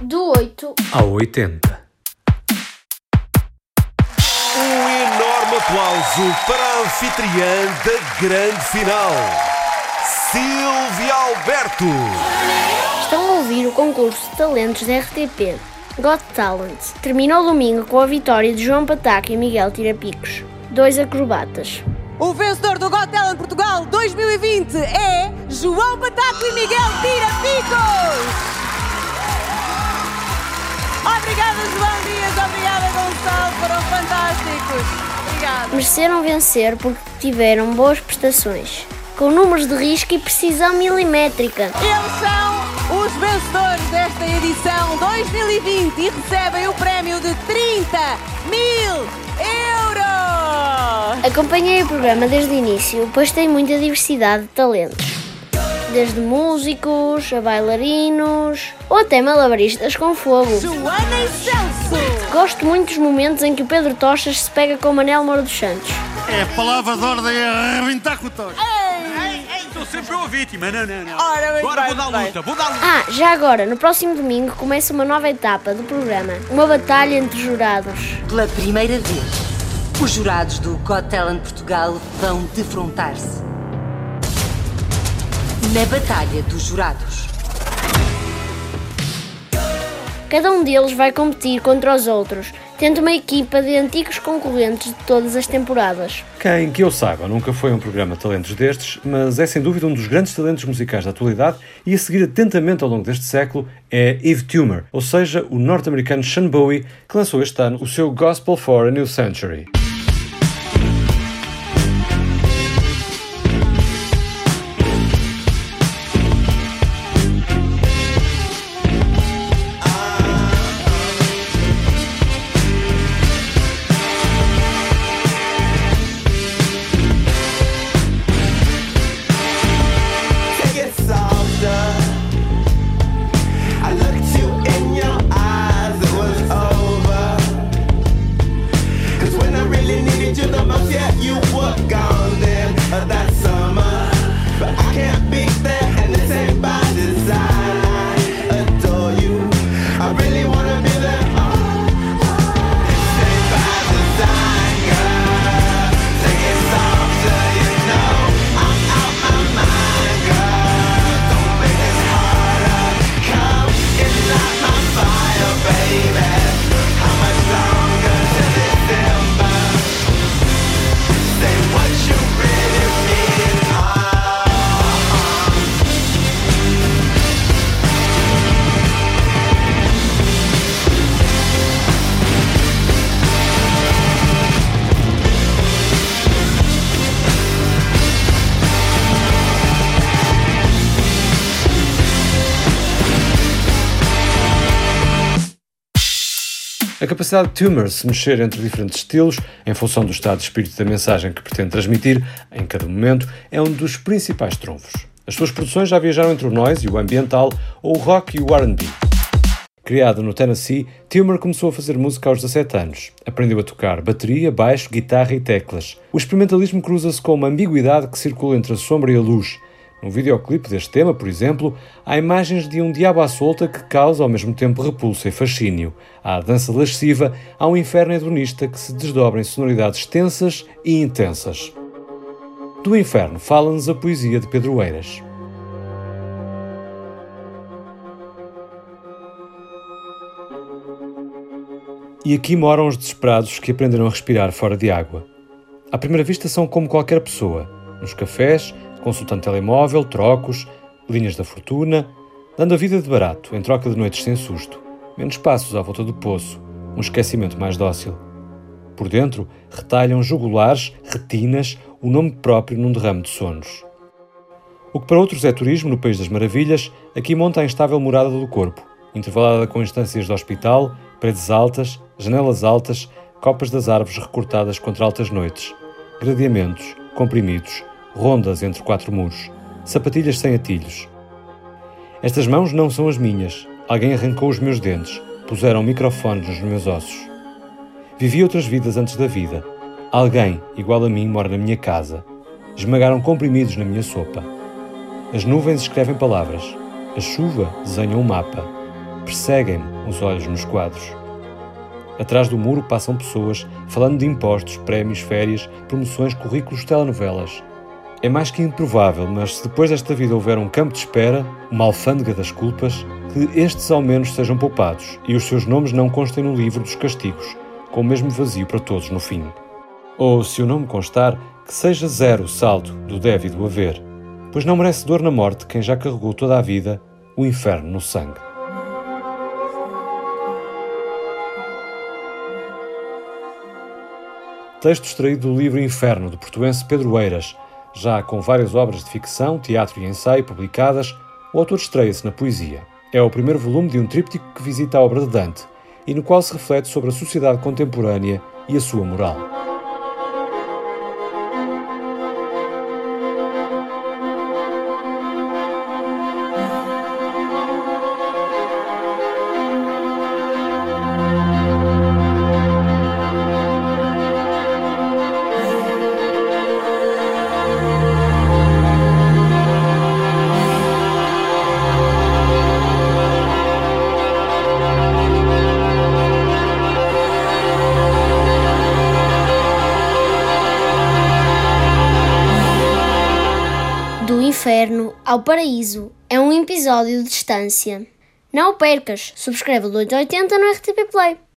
Do 8 ao 80. Um enorme aplauso para a anfitriã da grande final, Silvia Alberto. estão a ouvir o concurso de talentos da RTP. Got Talent. Terminou domingo com a vitória de João Pataca e Miguel Tirapicos, dois acrobatas. O vencedor do Got Talent Portugal 2020 é João Pataco e Miguel Tira Picos! Obrigada, João Dias, obrigada, Gonçalo, foram fantásticos. Obrigada. Mereceram vencer porque tiveram boas prestações, com números de risco e precisão milimétrica. Eles são os vencedores desta edição 2020 e recebem o prémio de 30 mil euros! Acompanhei o programa desde o início, pois tem muita diversidade de talentos. Desde músicos, a bailarinos ou até malabaristas com fogo. E! Gosto muito dos momentos em que o Pedro Tochas se pega com o Manel Moura dos Santos. É a palavra de ordem é arrebentar com o toque. Estou sempre a vítima, não, não, não. Ora, Agora bem, vou dar luta, vou dar luta. Ah, já agora, no próximo domingo começa uma nova etapa do programa. Uma batalha entre jurados. Pela primeira vez, os jurados do Got Talent Portugal vão defrontar-se. Na Batalha dos Jurados. Cada um deles vai competir contra os outros, tendo uma equipa de antigos concorrentes de todas as temporadas. Quem, que eu saiba, nunca foi um programa de talentos destes, mas é sem dúvida um dos grandes talentos musicais da atualidade e a seguir atentamente ao longo deste século é Eve Tumor, ou seja, o norte-americano Sean Bowie, que lançou este ano o seu Gospel for a New Century. A capacidade de Tumor se mexer entre diferentes estilos, em função do estado de espírito da mensagem que pretende transmitir, em cada momento, é um dos principais trunfos. As suas produções já viajaram entre o noise e o ambiental, ou o rock e o R&B. Criado no Tennessee, Tumor começou a fazer música aos 17 anos. Aprendeu a tocar bateria, baixo, guitarra e teclas. O experimentalismo cruza-se com uma ambiguidade que circula entre a sombra e a luz. No videoclipe deste tema, por exemplo, há imagens de um diabo à solta que causa ao mesmo tempo repulsa e fascínio. Há a dança lasciva, há um inferno hedonista que se desdobra em sonoridades tensas e intensas. Do inferno fala-nos a poesia de Pedro Eiras. E aqui moram os desesperados que aprenderam a respirar fora de água. À primeira vista são como qualquer pessoa. Nos cafés, consultando telemóvel, trocos, linhas da fortuna, dando a vida de barato em troca de noites sem susto, menos passos à volta do poço, um esquecimento mais dócil. Por dentro, retalham jugulares, retinas, o nome próprio num derrame de sonos. O que para outros é turismo no País das Maravilhas, aqui monta a instável morada do corpo, intervalada com instâncias de hospital, paredes altas, janelas altas, copas das árvores recortadas contra altas noites, gradeamentos, comprimidos, rondas entre quatro muros, sapatilhas sem atilhos. Estas mãos não são as minhas. Alguém arrancou os meus dentes, puseram microfones nos meus ossos. Vivi outras vidas antes da vida. Alguém, igual a mim, mora na minha casa. Esmagaram comprimidos na minha sopa. As nuvens escrevem palavras. A chuva desenha um mapa. perseguem-me os olhos nos quadros. Atrás do muro passam pessoas falando de impostos, prémios, férias, promoções, currículos, telenovelas. É mais que improvável, mas se depois desta vida houver um campo de espera, uma alfândega das culpas, que estes ao menos sejam poupados e os seus nomes não constem no livro dos castigos, com o mesmo vazio para todos no fim. Ou, se o nome constar, que seja zero o saldo do deve do haver, pois não merece dor na morte quem já carregou toda a vida o inferno no sangue. Texto extraído do livro Inferno, do portuense Pedro Eiras, já com várias obras de ficção, teatro e ensaio publicadas, o autor estreia-se na poesia. É o primeiro volume de um tríptico que visita a obra de Dante e no qual se reflete sobre a sociedade contemporânea e a sua moral. Inferno ao paraíso é um episódio de distância. Não o percas, subscreva o 880 no RTP Play.